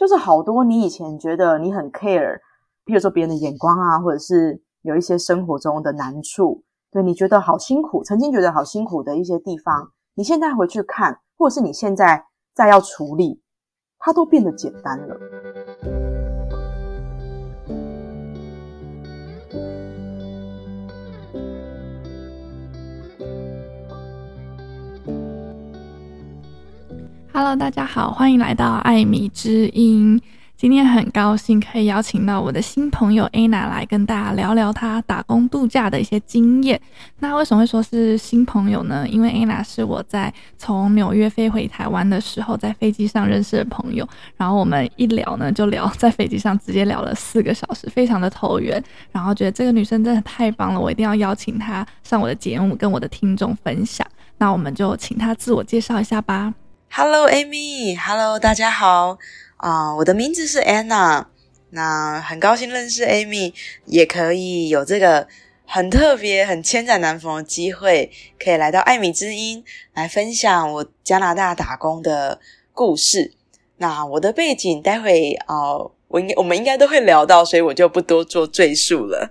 就是好多你以前觉得你很 care，比如说别人的眼光啊，或者是有一些生活中的难处，对你觉得好辛苦，曾经觉得好辛苦的一些地方，你现在回去看，或者是你现在再要处理，它都变得简单了。Hello，大家好，欢迎来到艾米之音。今天很高兴可以邀请到我的新朋友 Anna 来跟大家聊聊她打工度假的一些经验。那为什么会说是新朋友呢？因为 Anna 是我在从纽约飞回台湾的时候，在飞机上认识的朋友。然后我们一聊呢，就聊在飞机上直接聊了四个小时，非常的投缘。然后觉得这个女生真的太棒了，我一定要邀请她上我的节目，跟我的听众分享。那我们就请她自我介绍一下吧。Hello，Amy。Hello，大家好。啊、我的名字是 Anna。那很高兴认识 Amy，也可以有这个很特别、很千载难逢的机会，可以来到艾米之音来分享我加拿大打工的故事。那我的背景，待会啊我应该我们应该都会聊到，所以我就不多做赘述了。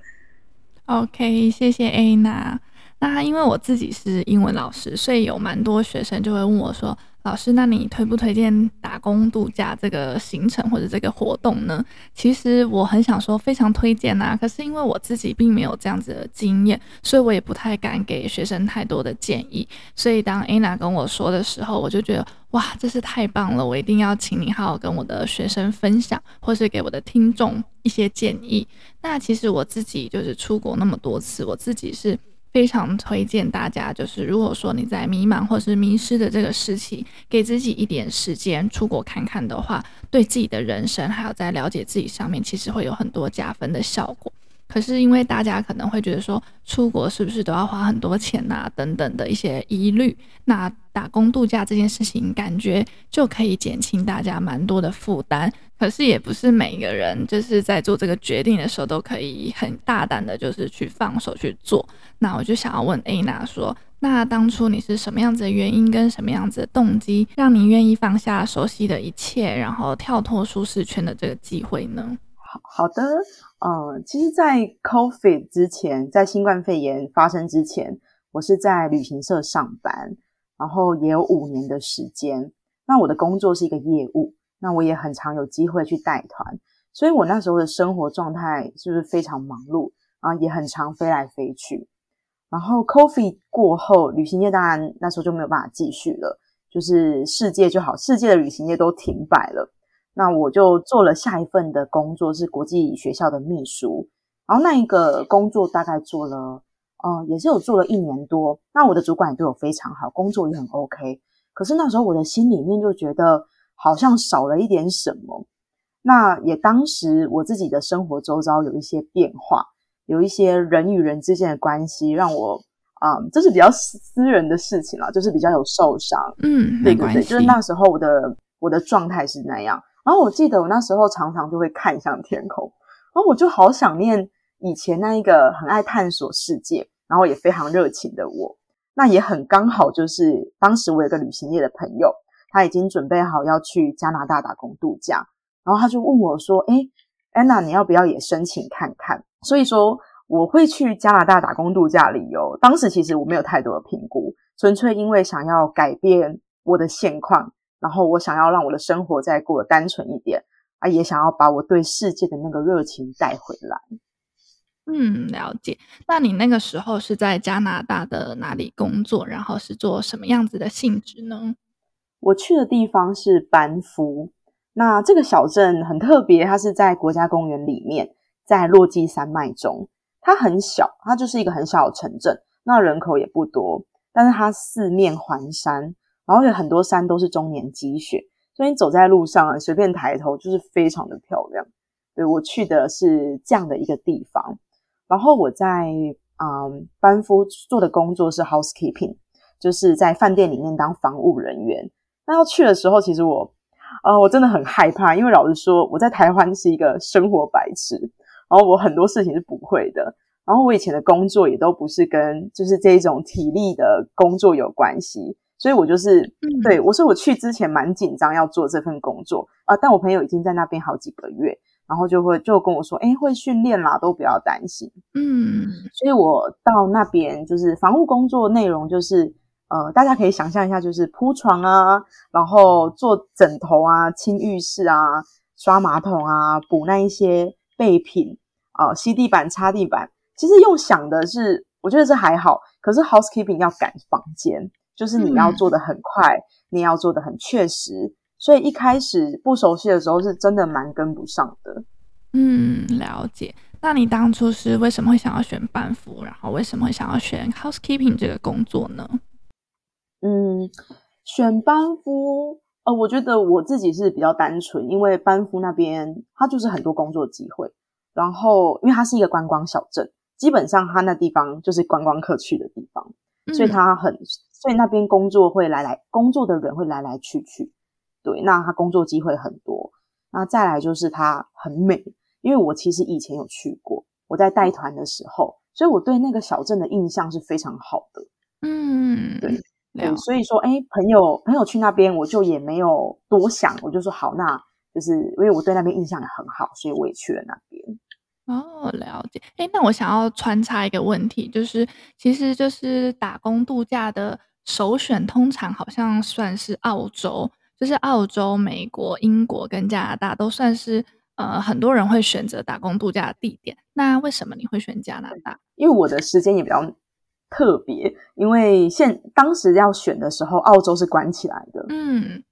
OK，谢谢 Anna。那因为我自己是英文老师，所以有蛮多学生就会问我说。老师，那你推不推荐打工度假这个行程或者这个活动呢？其实我很想说非常推荐呐，可是因为我自己并没有这样子的经验，所以我也不太敢给学生太多的建议。所以当 Anna 跟我说的时候，我就觉得哇，这是太棒了，我一定要请你好好跟我的学生分享，或是给我的听众一些建议。那其实我自己就是出国那么多次，我自己是。非常推荐大家，就是如果说你在迷茫或是迷失的这个时期，给自己一点时间出国看看的话，对自己的人生还有在了解自己上面，其实会有很多加分的效果。可是因为大家可能会觉得说，出国是不是都要花很多钱啊？等等的一些疑虑，那打工度假这件事情，感觉就可以减轻大家蛮多的负担。可是也不是每一个人就是在做这个决定的时候都可以很大胆的，就是去放手去做。那我就想要问 Anna 说，那当初你是什么样子的原因跟什么样子的动机，让你愿意放下熟悉的一切，然后跳脱舒适圈的这个机会呢？好好的。嗯，其实，在 COVID 之前，在新冠肺炎发生之前，我是在旅行社上班，然后也有五年的时间。那我的工作是一个业务，那我也很常有机会去带团，所以我那时候的生活状态是不是非常忙碌啊？也很常飞来飞去。然后 COVID 过后，旅行业当然那时候就没有办法继续了，就是世界就好，世界的旅行业都停摆了。那我就做了下一份的工作，是国际学校的秘书。然后那一个工作大概做了，哦，也是有做了一年多。那我的主管也对我非常好，工作也很 OK。可是那时候我的心里面就觉得好像少了一点什么。那也当时我自己的生活周遭有一些变化，有一些人与人之间的关系让我，啊、呃，这是比较私人的事情啦，就是比较有受伤。嗯，对对对，就是那时候我的我的状态是那样。然后我记得我那时候常常就会看向天空，然后我就好想念以前那一个很爱探索世界，然后也非常热情的我。那也很刚好，就是当时我有个旅行业的朋友，他已经准备好要去加拿大打工度假，然后他就问我说：“诶，Anna，你要不要也申请看看？”所以说我会去加拿大打工度假理由，当时其实我没有太多的评估，纯粹因为想要改变我的现况。然后我想要让我的生活再过得单纯一点啊，也想要把我对世界的那个热情带回来。嗯，了解。那你那个时候是在加拿大的哪里工作？然后是做什么样子的性质呢？我去的地方是班夫。那这个小镇很特别，它是在国家公园里面，在落基山脉中。它很小，它就是一个很小的城镇，那人口也不多，但是它四面环山。然后有很多山都是终年积雪，所以你走在路上啊，随便抬头就是非常的漂亮。对，我去的是这样的一个地方，然后我在嗯班夫做的工作是 housekeeping，就是在饭店里面当房务人员。那要去的时候，其实我呃我真的很害怕，因为老实说我在台湾是一个生活白痴，然后我很多事情是不会的。然后我以前的工作也都不是跟就是这种体力的工作有关系。所以我就是、嗯、对我说我去之前蛮紧张要做这份工作啊、呃，但我朋友已经在那边好几个月，然后就会就跟我说，诶，会训练啦，都不要担心。嗯，所以我到那边就是防务工作内容就是。呃，大家可以想象一下，就是铺床啊，然后做枕头啊，清浴室啊，刷马桶啊，补那一些备品啊，呃，吸地板、擦地板。其实用想的是，我觉得这还好。可是 housekeeping 要赶房间，就是你要做的很快，嗯、你要做的很确实。所以一开始不熟悉的时候，是真的蛮跟不上的。嗯，了解。那你当初是为什么会想要选班服？然后为什么会想要选 housekeeping 这个工作呢？嗯，选班夫，呃，我觉得我自己是比较单纯，因为班夫那边它就是很多工作机会，然后因为它是一个观光小镇，基本上它那地方就是观光客去的地方，所以它很，所以那边工作会来来工作的人会来来去去，对，那它工作机会很多，那再来就是它很美，因为我其实以前有去过，我在带团的时候，所以我对那个小镇的印象是非常好的，嗯，对。对，所以说，哎，朋友，朋友去那边，我就也没有多想，我就说好，那就是因为我对那边印象也很好，所以我也去了那边。哦，了解。哎，那我想要穿插一个问题，就是其实就是打工度假的首选，通常好像算是澳洲，就是澳洲、美国、英国跟加拿大都算是呃很多人会选择打工度假的地点。那为什么你会选加拿大？因为我的时间也比较。特别，因为现当时要选的时候，澳洲是关起来的。嗯，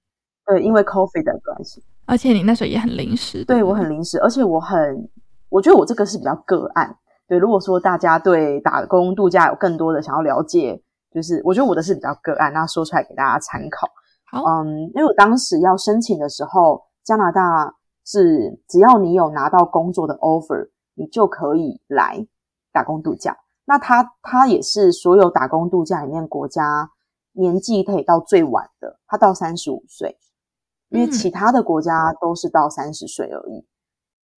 对，因为 COVID 的关系。而且你那时候也很临时。对，我很临时，而且我很，我觉得我这个是比较个案。对，如果说大家对打工度假有更多的想要了解，就是我觉得我的是比较个案，那说出来给大家参考。好，嗯，因为我当时要申请的时候，加拿大是只要你有拿到工作的 offer，你就可以来打工度假。那他他也是所有打工度假里面国家年纪可以到最晚的，他到三十五岁，因为其他的国家都是到三十岁而已。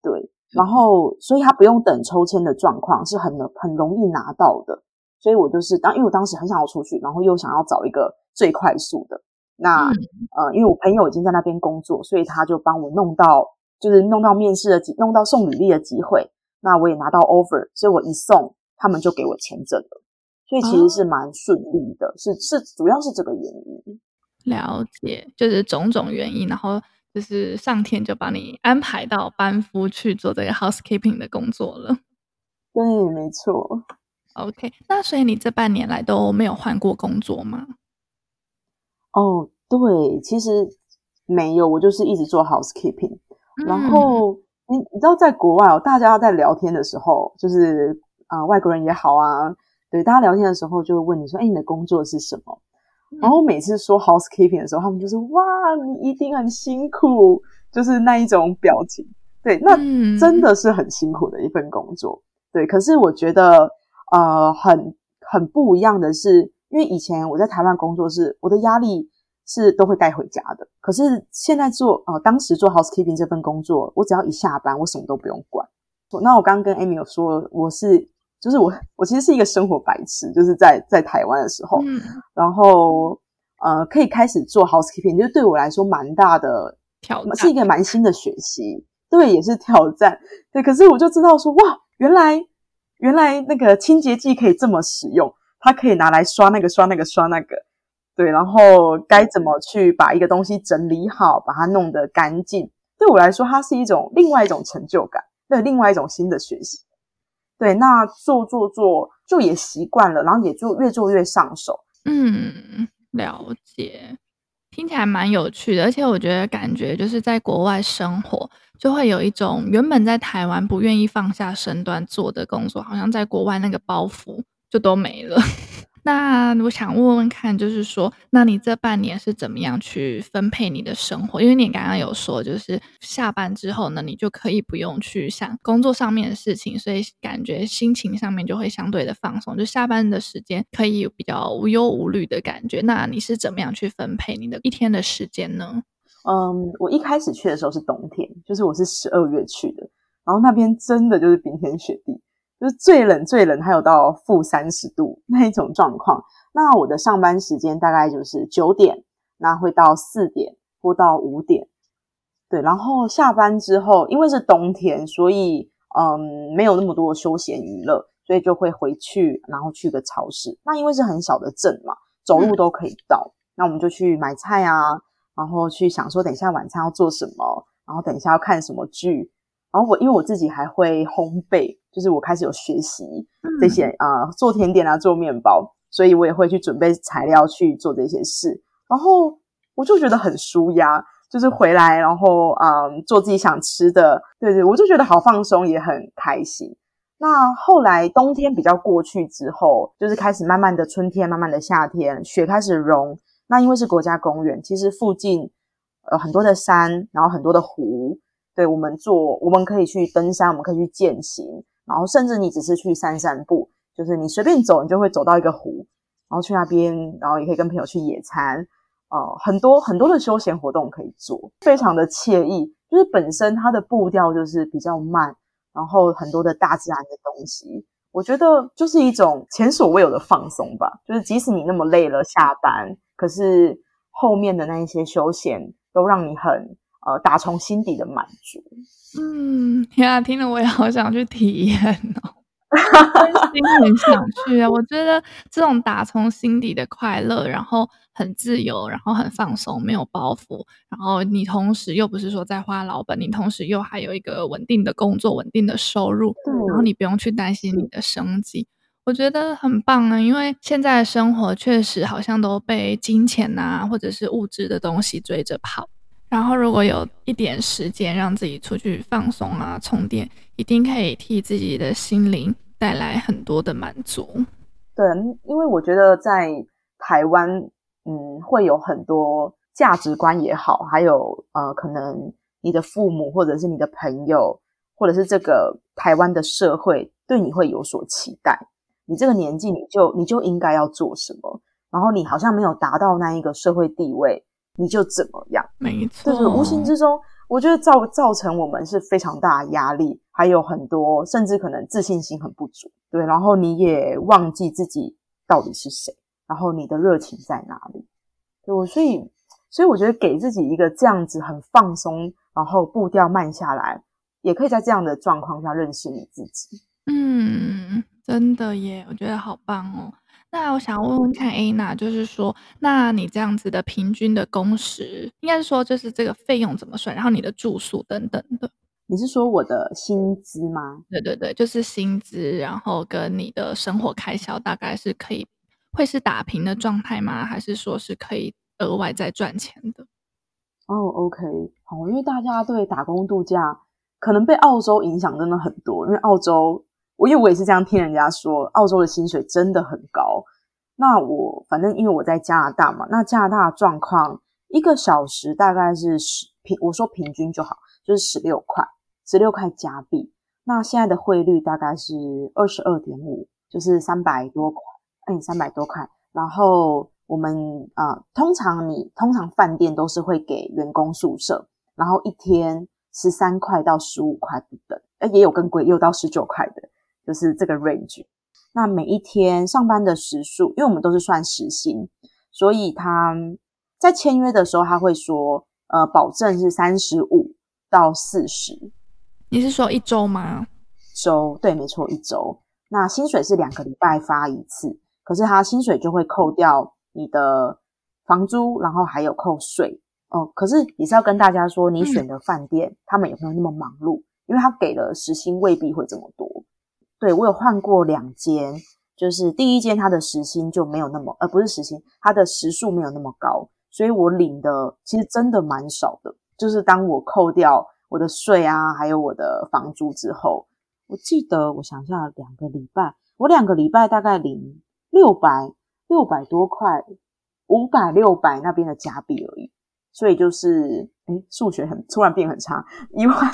对，然后所以他不用等抽签的状况，是很很容易拿到的。所以我就是当，因为我当时很想要出去，然后又想要找一个最快速的。那呃，因为我朋友已经在那边工作，所以他就帮我弄到，就是弄到面试的机，弄到送履历的机会。那我也拿到 offer，所以我一送。他们就给我签证了，所以其实是蛮顺利的，哦、是是主要是这个原因。了解，就是种种原因，然后就是上天就把你安排到班夫去做这个 housekeeping 的工作了。对，没错。OK，那所以你这半年来都没有换过工作吗？哦，对，其实没有，我就是一直做 housekeeping。嗯、然后你你知道，在国外哦，大家在聊天的时候，就是。啊、呃，外国人也好啊，对，大家聊天的时候就会问你说：“哎，你的工作是什么？”嗯、然后每次说 housekeeping 的时候，他们就说：“哇，你一定很辛苦。”就是那一种表情。对，那真的是很辛苦的一份工作。嗯、对，可是我觉得呃，很很不一样的是，因为以前我在台湾工作是我的压力是都会带回家的，可是现在做呃，当时做 housekeeping 这份工作，我只要一下班，我什么都不用管。那我刚刚跟 Amy 有说，我是。就是我，我其实是一个生活白痴，就是在在台湾的时候，嗯、然后呃，可以开始做 housekeeping，就对我来说蛮大的挑战，是一个蛮新的学习，对，也是挑战，对。可是我就知道说，哇，原来原来那个清洁剂可以这么使用，它可以拿来刷那个刷那个刷那个，对，然后该怎么去把一个东西整理好，把它弄得干净，对我来说，它是一种另外一种成就感，对，另外一种新的学习。对，那做做做就也习惯了，然后也就越做越上手。嗯，了解，听起来蛮有趣的，而且我觉得感觉就是在国外生活，就会有一种原本在台湾不愿意放下身段做的工作，好像在国外那个包袱就都没了。那我想问问看，就是说，那你这半年是怎么样去分配你的生活？因为你刚刚有说，就是下班之后呢，你就可以不用去想工作上面的事情，所以感觉心情上面就会相对的放松，就下班的时间可以比较无忧无虑的感觉。那你是怎么样去分配你的一天的时间呢？嗯，我一开始去的时候是冬天，就是我是十二月去的，然后那边真的就是冰天雪地。就是最冷最冷还有到负三十度那一种状况。那我的上班时间大概就是九点，那会到四点或到五点，对。然后下班之后，因为是冬天，所以嗯，没有那么多休闲娱乐，所以就会回去，然后去个超市。那因为是很小的镇嘛，走路都可以到，嗯、那我们就去买菜啊，然后去想说等一下晚餐要做什么，然后等一下要看什么剧。然后我因为我自己还会烘焙，就是我开始有学习这些啊、嗯呃，做甜点啊，做面包。所以我也会去准备材料去做这些事，然后我就觉得很舒压，就是回来然后嗯做自己想吃的，对对，我就觉得好放松，也很开心。那后来冬天比较过去之后，就是开始慢慢的春天，慢慢的夏天，雪开始融。那因为是国家公园，其实附近呃很多的山，然后很多的湖，对我们做，我们可以去登山，我们可以去健行，然后甚至你只是去散散步。就是你随便走，你就会走到一个湖，然后去那边，然后也可以跟朋友去野餐，呃，很多很多的休闲活动可以做，非常的惬意。就是本身它的步调就是比较慢，然后很多的大自然的东西，我觉得就是一种前所未有的放松吧。就是即使你那么累了下班，可是后面的那一些休闲都让你很呃打从心底的满足。嗯，呀，听了我也好想去体验哦。真心很想去啊！我觉得这种打从心底的快乐，然后很自由，然后很放松，没有包袱，然后你同时又不是说在花老本，你同时又还有一个稳定的工作、稳定的收入，然后你不用去担心你的生计，我觉得很棒啊！因为现在的生活确实好像都被金钱啊，或者是物质的东西追着跑。然后，如果有一点时间让自己出去放松啊、充电，一定可以替自己的心灵带来很多的满足。对，因为我觉得在台湾，嗯，会有很多价值观也好，还有呃，可能你的父母或者是你的朋友，或者是这个台湾的社会对你会有所期待。你这个年纪，你就你就应该要做什么，然后你好像没有达到那一个社会地位。你就怎么样？没错，就是无形之中，我觉得造造成我们是非常大的压力，还有很多甚至可能自信心很不足，对，然后你也忘记自己到底是谁，然后你的热情在哪里？对，我所以所以我觉得给自己一个这样子很放松，然后步调慢下来，也可以在这样的状况下认识你自己。嗯，真的耶，我觉得好棒哦。那我想问问看，Anna，就是说，那你这样子的平均的工时，应该是说，就是这个费用怎么算？然后你的住宿等等的，你是说我的薪资吗？对对对，就是薪资，然后跟你的生活开销大概是可以，会是打平的状态吗？还是说是可以额外再赚钱的？哦，OK，好，因为大家对打工度假可能被澳洲影响真的很多，因为澳洲。我因为我也是这样听人家说，澳洲的薪水真的很高。那我反正因为我在加拿大嘛，那加拿大的状况一个小时大概是十平，我说平均就好，就是十六块，十六块加币。那现在的汇率大概是二十二点五，就是三百多块，哎，三百多块。然后我们啊、通常你通常饭店都是会给员工宿舍，然后一天十三块到十五块不等，哎，也有更贵，也有到十九块的。就是这个 range，那每一天上班的时数，因为我们都是算时薪，所以他在签约的时候他会说，呃，保证是三十五到四十。你是说一周吗？周，对，没错，一周。那薪水是两个礼拜发一次，可是他薪水就会扣掉你的房租，然后还有扣税。哦、呃，可是也是要跟大家说，你选的饭店、嗯、他们也没有那么忙碌，因为他给的时薪未必会这么多。对，我有换过两间，就是第一间它的时薪就没有那么，呃，不是时薪，它的时数没有那么高，所以我领的其实真的蛮少的。就是当我扣掉我的税啊，还有我的房租之后，我记得我想一下，两个礼拜，我两个礼拜大概领六百六百多块，五百六百那边的加币而已。所以就是，哎，数学很突然变很差，一万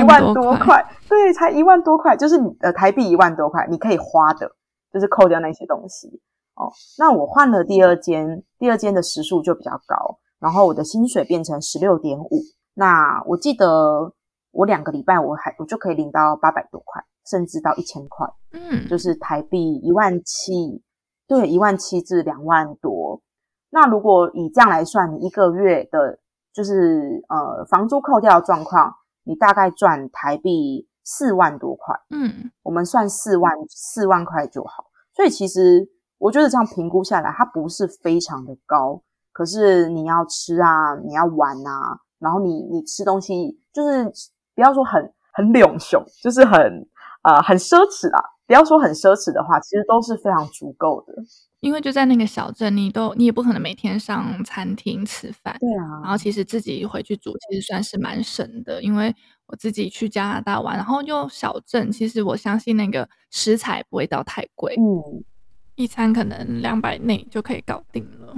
一万多块，对，才一万多块，就是呃台币一万多块，你可以花的，就是扣掉那些东西哦。那我换了第二间，第二间的时数就比较高，然后我的薪水变成十六点五。那我记得我两个礼拜我还我就可以领到八百多块，甚至到一千块，嗯，就是台币一万七，对，一万七至两万多。那如果以这样来算，你一个月的，就是呃房租扣掉的状况，你大概赚台币四万多块。嗯，我们算四万四万块就好。所以其实我觉得这样评估下来，它不是非常的高。可是你要吃啊，你要玩啊，然后你你吃东西就是不要说很很两熊，就是很啊、呃、很奢侈啦。不要说很奢侈的话，其实都是非常足够的。因为就在那个小镇，你都你也不可能每天上餐厅吃饭。对啊。然后其实自己回去煮，其实算是蛮省的。因为我自己去加拿大玩，然后就小镇，其实我相信那个食材不会到太贵。嗯，一餐可能两百内就可以搞定了。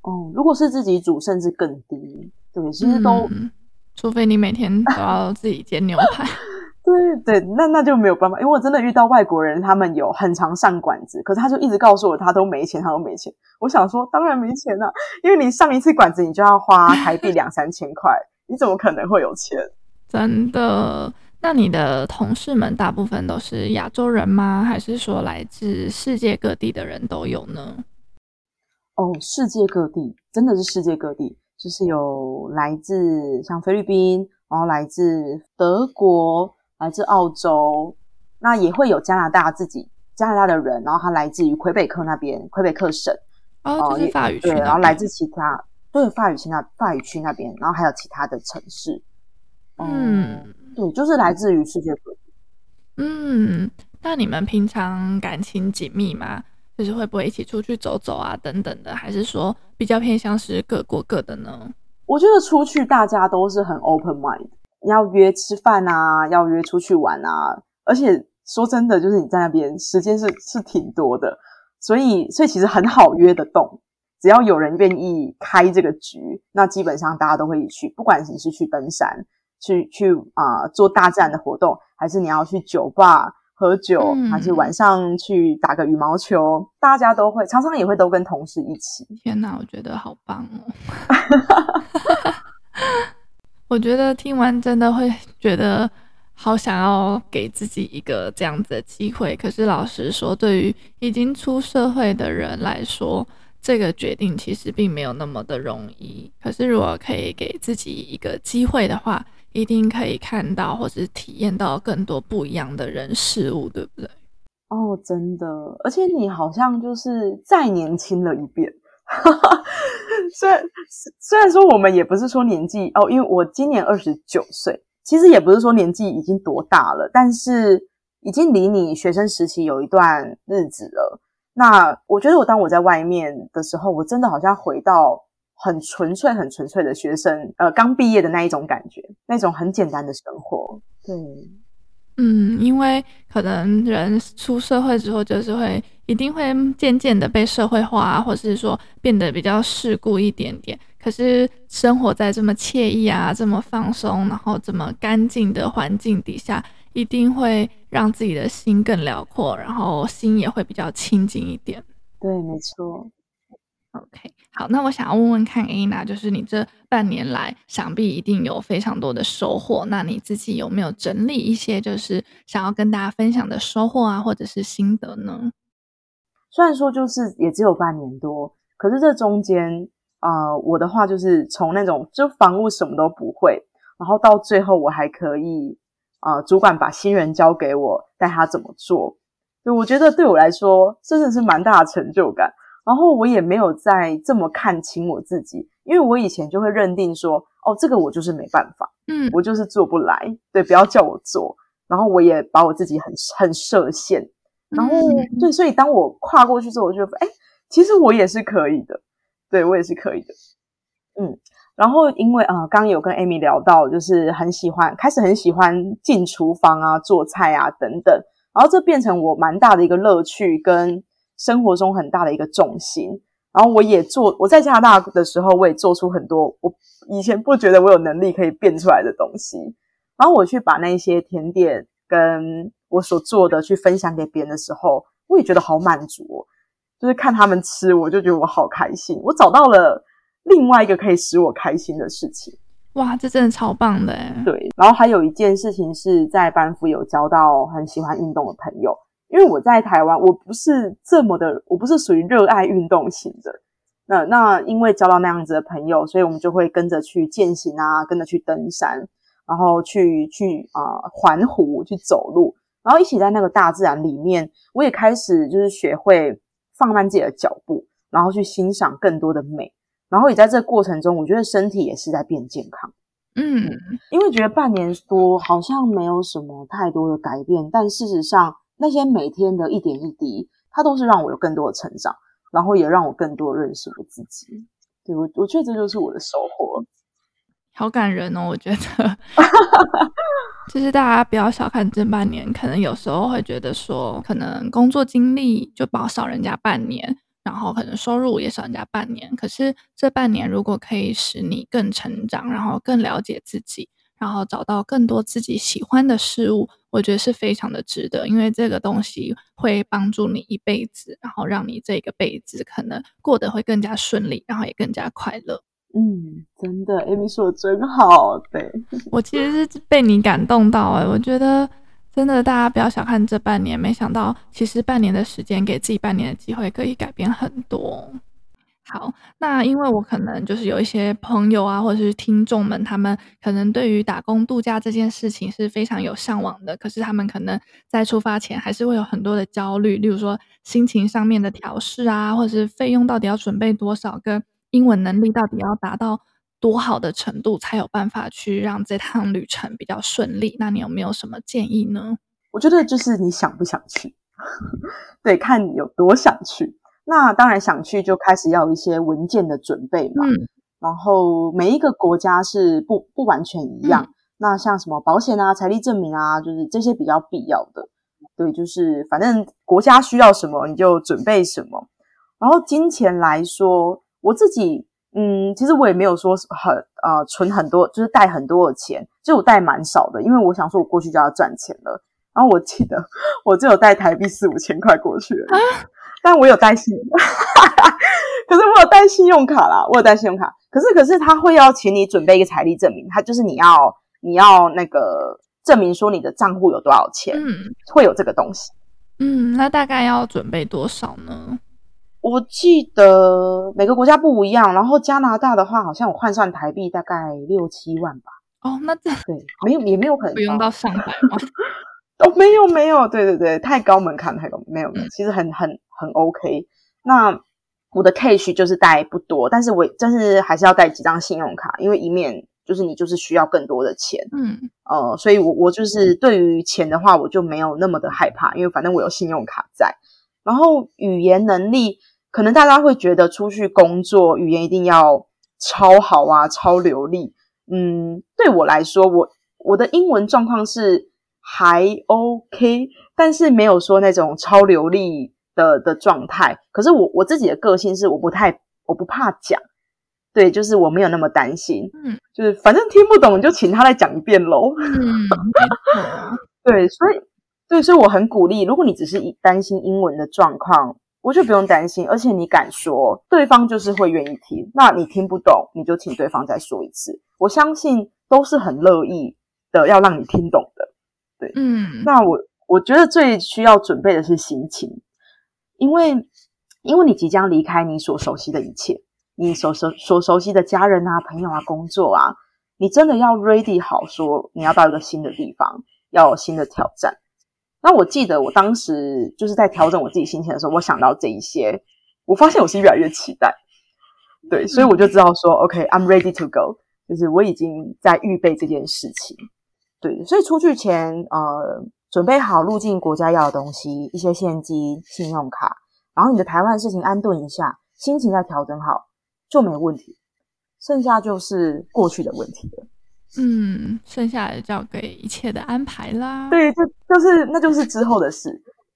哦，如果是自己煮，甚至更低。对，其实都，嗯、除非你每天都要自己煎牛排。对对，那那就没有办法，因为我真的遇到外国人，他们有很常上馆子，可是他就一直告诉我他都没钱，他都没钱。我想说，当然没钱啊，因为你上一次馆子你就要花台币两三千块，你怎么可能会有钱？真的？那你的同事们大部分都是亚洲人吗？还是说来自世界各地的人都有呢？哦，世界各地，真的是世界各地，就是有来自像菲律宾，然后来自德国，来自澳洲，那也会有加拿大自己加拿大的人，然后他来自于魁北克那边，魁北克省，哦，就是法语区，对，然后来自其他，对，法语区那法语区那边，然后还有其他的城市，嗯，对，就是来自于世界各地。嗯，那你们平常感情紧密吗？就是会不会一起出去走走啊，等等的，还是说比较偏向是各过各的呢？我觉得出去大家都是很 open mind，要约吃饭啊，要约出去玩啊，而且说真的，就是你在那边时间是是挺多的，所以所以其实很好约得动，只要有人愿意开这个局，那基本上大家都会一去，不管你是去登山、去去啊、呃、做大自然的活动，还是你要去酒吧。喝酒，还是晚上去打个羽毛球，嗯、大家都会，常常也会都跟同事一起。天哪，我觉得好棒哦！我觉得听完真的会觉得好想要给自己一个这样子的机会。可是老实说，对于已经出社会的人来说，这个决定其实并没有那么的容易。可是如果可以给自己一个机会的话，一定可以看到或是体验到更多不一样的人事物，对不对？哦，真的，而且你好像就是再年轻了一遍。虽然虽然说我们也不是说年纪哦，因为我今年二十九岁，其实也不是说年纪已经多大了，但是已经离你学生时期有一段日子了。那我觉得我当我在外面的时候，我真的好像回到。很纯粹、很纯粹的学生，呃，刚毕业的那一种感觉，那种很简单的生活。对，嗯，因为可能人出社会之后，就是会一定会渐渐的被社会化，或是说变得比较世故一点点。可是生活在这么惬意啊、这么放松，然后这么干净的环境底下，一定会让自己的心更辽阔，然后心也会比较清净一点。对，没错。OK，好，那我想要问问看，Anna，就是你这半年来，想必一定有非常多的收获。那你自己有没有整理一些，就是想要跟大家分享的收获啊，或者是心得呢？虽然说就是也只有半年多，可是这中间，呃，我的话就是从那种就房屋什么都不会，然后到最后我还可以，呃，主管把新人交给我，带他怎么做，对我觉得对我来说真的是蛮大的成就感。然后我也没有再这么看清我自己，因为我以前就会认定说，哦，这个我就是没办法，嗯，我就是做不来，对，不要叫我做。然后我也把我自己很很设限，然后、嗯、对，所以当我跨过去之后，我就，哎，其实我也是可以的，对，我也是可以的，嗯。然后因为啊、呃，刚刚有跟 Amy 聊到，就是很喜欢，开始很喜欢进厨房啊，做菜啊等等，然后这变成我蛮大的一个乐趣跟。生活中很大的一个重心，然后我也做，我在加拿大的时候，我也做出很多我以前不觉得我有能力可以变出来的东西。然后我去把那些甜点跟我所做的去分享给别人的时候，我也觉得好满足哦，就是看他们吃，我就觉得我好开心。我找到了另外一个可以使我开心的事情。哇，这真的超棒的哎！对，然后还有一件事情是在班夫有交到很喜欢运动的朋友，因为我在台湾，我不是这么的，我不是属于热爱运动型的。那那因为交到那样子的朋友，所以我们就会跟着去践行啊，跟着去登山，然后去去啊、呃、环湖去走路，然后一起在那个大自然里面，我也开始就是学会放慢自己的脚步，然后去欣赏更多的美。然后也在这个过程中，我觉得身体也是在变健康。嗯，因为觉得半年多好像没有什么太多的改变，但事实上那些每天的一点一滴，它都是让我有更多的成长，然后也让我更多认识我自己。对，我我觉得这就是我的收获。好感人哦，我觉得。就是大家不要小看这半年，可能有时候会觉得说，可能工作经历就保少人家半年。然后可能收入也少人家半年，可是这半年如果可以使你更成长，然后更了解自己，然后找到更多自己喜欢的事物，我觉得是非常的值得，因为这个东西会帮助你一辈子，然后让你这个辈子可能过得会更加顺利，然后也更加快乐。嗯，真的，Amy 说的真好，对，我其实是被你感动到哎，我觉得。真的，大家不要小看这半年，没想到其实半年的时间给自己半年的机会，可以改变很多。好，那因为我可能就是有一些朋友啊，或者是听众们，他们可能对于打工度假这件事情是非常有向往的，可是他们可能在出发前还是会有很多的焦虑，例如说心情上面的调试啊，或者是费用到底要准备多少，跟英文能力到底要达到。多好的程度才有办法去让这趟旅程比较顺利？那你有没有什么建议呢？我觉得就是你想不想去，对，看你有多想去。那当然想去就开始要一些文件的准备嘛。嗯。然后每一个国家是不不完全一样。嗯。那像什么保险啊、财力证明啊，就是这些比较必要的。对，就是反正国家需要什么你就准备什么。然后金钱来说，我自己。嗯，其实我也没有说很呃存很多，就是带很多的钱，就我带蛮少的，因为我想说我过去就要赚钱了。然后我记得我只有带台币四五千块过去了，啊、但我有带信，可是我有带信用卡啦，我有带信用卡。可是可是他会要请你准备一个财力证明，他就是你要你要那个证明说你的账户有多少钱，嗯，会有这个东西。嗯，那大概要准备多少呢？我记得每个国家不一样，然后加拿大的话，好像我换算台币大概六七万吧。哦，那这对，没有也没有很不用到上百万。哦，没有没有，对对对，太高门槛太高，没有没有，其实很很很 OK。那我的 cash 就是带不多，但是我但是还是要带几张信用卡，因为一面就是你就是需要更多的钱。嗯，呃，所以我我就是对于钱的话，我就没有那么的害怕，因为反正我有信用卡在。然后语言能力。可能大家会觉得出去工作语言一定要超好啊，超流利。嗯，对我来说，我我的英文状况是还 OK，但是没有说那种超流利的的状态。可是我我自己的个性是我不太我不怕讲，对，就是我没有那么担心。嗯，就是反正听不懂就请他再讲一遍喽。嗯，对，所以对，所以我很鼓励，如果你只是担心英文的状况。我就不用担心，而且你敢说，对方就是会愿意听。那你听不懂，你就请对方再说一次。我相信都是很乐意的，要让你听懂的。对，嗯。那我我觉得最需要准备的是心情，因为因为你即将离开你所熟悉的一切，你所熟所熟悉的家人啊、朋友啊、工作啊，你真的要 ready 好，说你要到一个新的地方，要有新的挑战。那我记得我当时就是在调整我自己心情的时候，我想到这一些，我发现我是越来越期待，对，所以我就知道说，OK，I'm ready to go，就是我已经在预备这件事情，对，所以出去前，呃，准备好入境国家要的东西，一些现金、信用卡，然后你的台湾事情安顿一下，心情再调整好，就没问题，剩下就是过去的问题了。嗯，剩下的交给一切的安排啦。对，就就是那就是之后的事。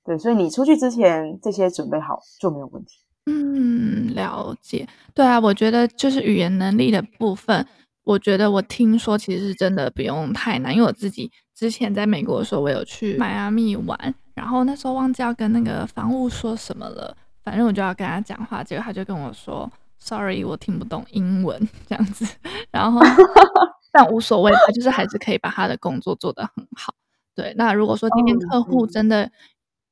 对，所以你出去之前这些准备好就没有问题。嗯，了解。对啊，我觉得就是语言能力的部分，我觉得我听说其实真的不用太难，因为我自己之前在美国的时候，我有去迈阿密玩，然后那时候忘记要跟那个房务说什么了，反正我就要跟他讲话，结果他就跟我说：“Sorry，我听不懂英文。”这样子，然后。但无所谓，他就是还是可以把他的工作做得很好。对，那如果说今天客户真的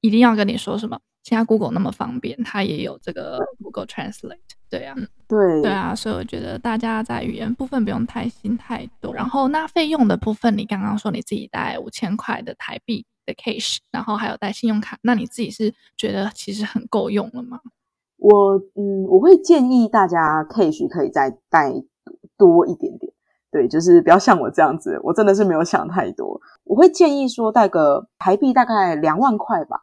一定要跟你说什么，现在 Google 那么方便，他也有这个 Google Translate。对啊，对对啊，所以我觉得大家在语言部分不用太心太多。然后那费用的部分，你刚刚说你自己带五千块的台币的 cash，然后还有带信用卡，那你自己是觉得其实很够用了吗？我嗯，我会建议大家 cash 可以再带多一点点，对，就是不要像我这样子，我真的是没有想太多。我会建议说带个台币大概两万块吧，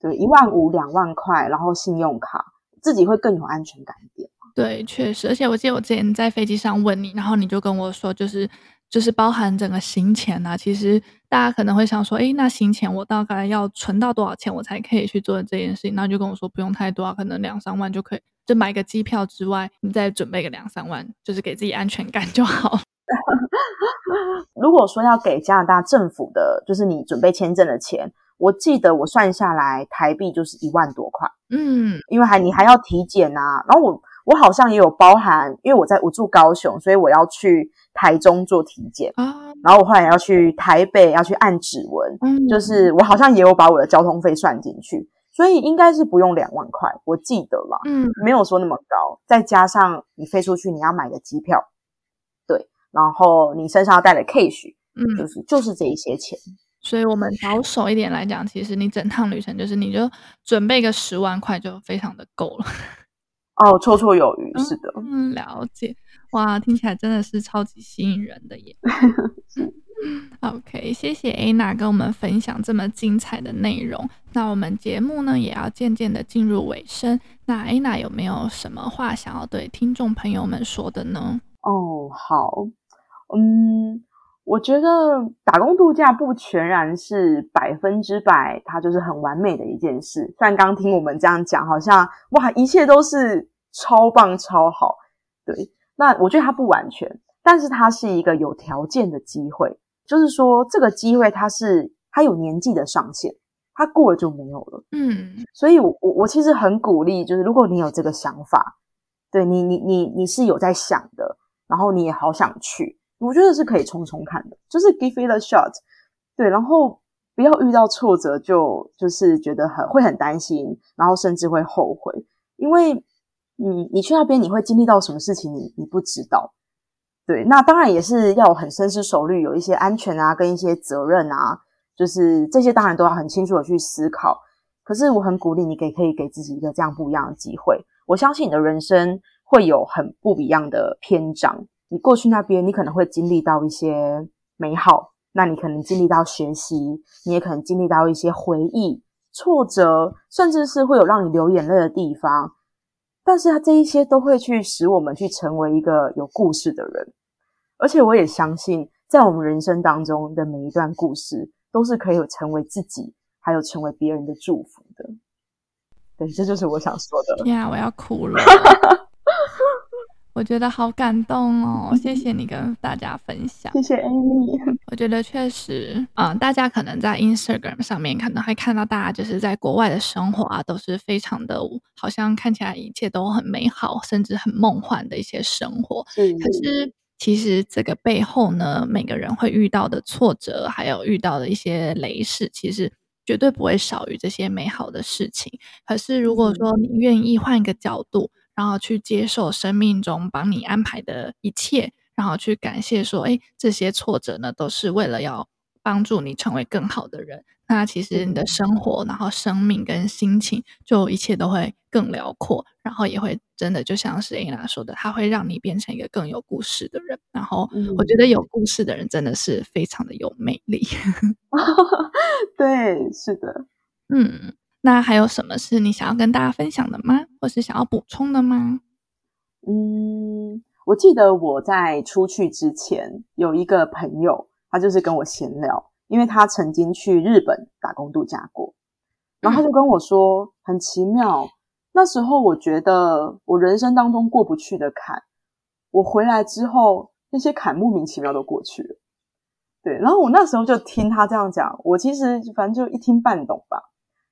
对，一万五两万块，然后信用卡。自己会更有安全感一点。对，确实，而且我记得我之前在飞机上问你，然后你就跟我说，就是就是包含整个行前啊。其实大家可能会想说，诶，那行前我大概要存到多少钱，我才可以去做这件事情？然后就跟我说不用太多啊，可能两三万就可以，就买个机票之外，你再准备个两三万，就是给自己安全感就好。如果说要给加拿大政府的，就是你准备签证的钱。我记得我算下来台币就是一万多块，嗯，因为还你还要体检啊，然后我我好像也有包含，因为我在我住高雄，所以我要去台中做体检啊，然后我后来要去台北要去按指纹，嗯，就是我好像也有把我的交通费算进去，所以应该是不用两万块，我记得了，嗯，没有说那么高，再加上你飞出去你要买的机票，对，然后你身上要带的 cash，嗯，就是就是这一些钱。所以，我们保守一点来讲，其实你整趟旅程就是，你就准备个十万块就非常的够了。哦，绰绰有余，是的。嗯，了解。哇，听起来真的是超级吸引人的耶。OK，谢谢 Anna 跟我们分享这么精彩的内容。那我们节目呢，也要渐渐的进入尾声。那 Anna 有没有什么话想要对听众朋友们说的呢？哦，好，嗯。我觉得打工度假不全然是百分之百，它就是很完美的一件事。虽然刚听我们这样讲，好像哇，一切都是超棒超好。对，那我觉得它不完全，但是它是一个有条件的机会。就是说，这个机会它是它有年纪的上限，它过了就没有了。嗯，所以我我我其实很鼓励，就是如果你有这个想法，对你你你你是有在想的，然后你也好想去。我觉得是可以冲冲看的，就是 give it a shot，对，然后不要遇到挫折就就是觉得很会很担心，然后甚至会后悔，因为你，你去那边你会经历到什么事情你，你你不知道，对，那当然也是要很深思熟虑，有一些安全啊跟一些责任啊，就是这些当然都要很清楚的去思考。可是我很鼓励你给可以给自己一个这样不一样的机会，我相信你的人生会有很不一样的篇章。你过去那边，你可能会经历到一些美好，那你可能经历到学习，你也可能经历到一些回忆、挫折，甚至是会有让你流眼泪的地方。但是，它这一些都会去使我们去成为一个有故事的人。而且，我也相信，在我们人生当中的每一段故事，都是可以有成为自己，还有成为别人的祝福的。对，这就是我想说的。呀，yeah, 我要哭了。我觉得好感动哦，谢谢你跟大家分享。谢谢 Amy。我觉得确实，嗯，大家可能在 Instagram 上面可能会看到大家就是在国外的生活啊，都是非常的，好像看起来一切都很美好，甚至很梦幻的一些生活。嗯。可是其实这个背后呢，每个人会遇到的挫折，还有遇到的一些雷事，其实绝对不会少于这些美好的事情。可是如果说你愿意换一个角度，然后去接受生命中帮你安排的一切，然后去感谢说，哎，这些挫折呢，都是为了要帮助你成为更好的人。那其实你的生活，然后生命跟心情，就一切都会更辽阔，然后也会真的就像是 Anna 说的，它会让你变成一个更有故事的人。然后我觉得有故事的人真的是非常的有魅力。对，是的，嗯。那还有什么是你想要跟大家分享的吗？或是想要补充的吗？嗯，我记得我在出去之前有一个朋友，他就是跟我闲聊，因为他曾经去日本打工度假过，然后他就跟我说，嗯，很奇妙，那时候我觉得我人生当中过不去的坎，我回来之后那些坎莫名其妙都过去了。对，然后我那时候就听他这样讲，我其实反正就一听半懂吧。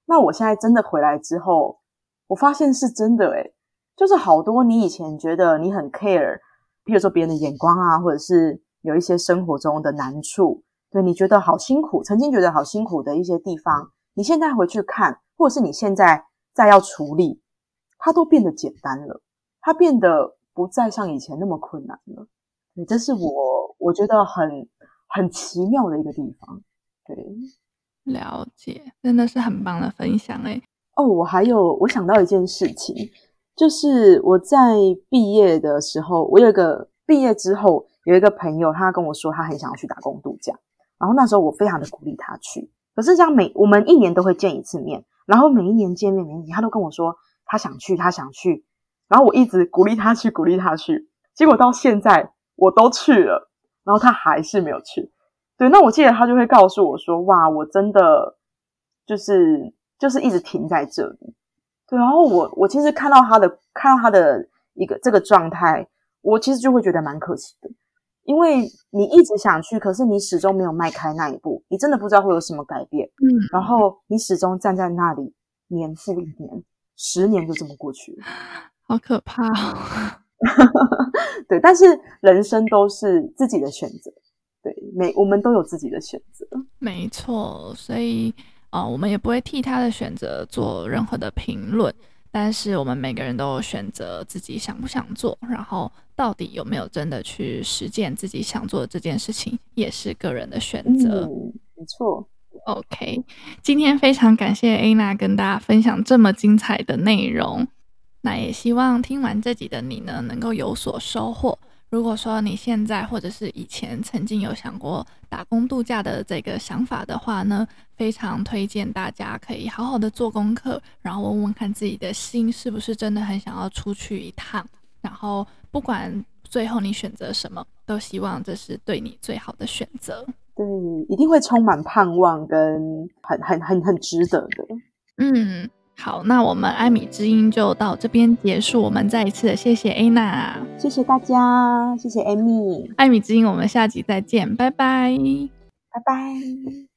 那我现在真的回来之后，我发现是真的诶，就是好多你以前觉得你很 care，比如说别人的眼光啊，或者是有一些生活中的难处，对你觉得好辛苦，曾经觉得好辛苦的一些地方，你现在回去看，或者是你现在再要处理，它都变得简单了，它变得不再像以前那么困难了。对，这是我我觉得很很奇妙的一个地方。对，了解，真的是很棒的分享诶。哦，我还有我想到一件事情，就是我在毕业的时候，我有一个毕业之后有一个朋友，他跟我说他很想要去打工度假，然后那时候我非常的鼓励他去。可是这样每我们一年都会见一次面，然后每一年见面，每一年他都跟我说他想去，他想去，然后我一直鼓励他去，鼓励他去，结果到现在我都去了，然后他还是没有去。对，那我记得他就会告诉我说：“哇，我真的就是。”就是一直停在这里，对。然后我我其实看到他的看到他的一个这个状态，我其实就会觉得蛮可惜的，因为你一直想去，可是你始终没有迈开那一步，你真的不知道会有什么改变。嗯。然后你始终站在那里，年复一年，十年就这么过去了，好可怕哦。对，但是人生都是自己的选择，对，每我们都有自己的选择，没错，所以。啊、哦，我们也不会替他的选择做任何的评论，但是我们每个人都有选择自己想不想做，然后到底有没有真的去实践自己想做的这件事情，也是个人的选择。嗯，没错。OK，今天非常感谢 Anna 跟大家分享这么精彩的内容，那也希望听完这集的你呢，能够有所收获。如果说你现在或者是以前曾经有想过打工度假的这个想法的话呢，非常推荐大家可以好好的做功课，然后问问看自己的心是不是真的很想要出去一趟。然后不管最后你选择什么，都希望这是对你最好的选择。对，一定会充满盼望跟很很很很值得的。嗯。好，那我们艾米之音就到这边结束。我们再一次的谢谢 Anna，谢谢大家，谢谢 Amy。艾米之音，我们下集再见，拜拜，拜拜。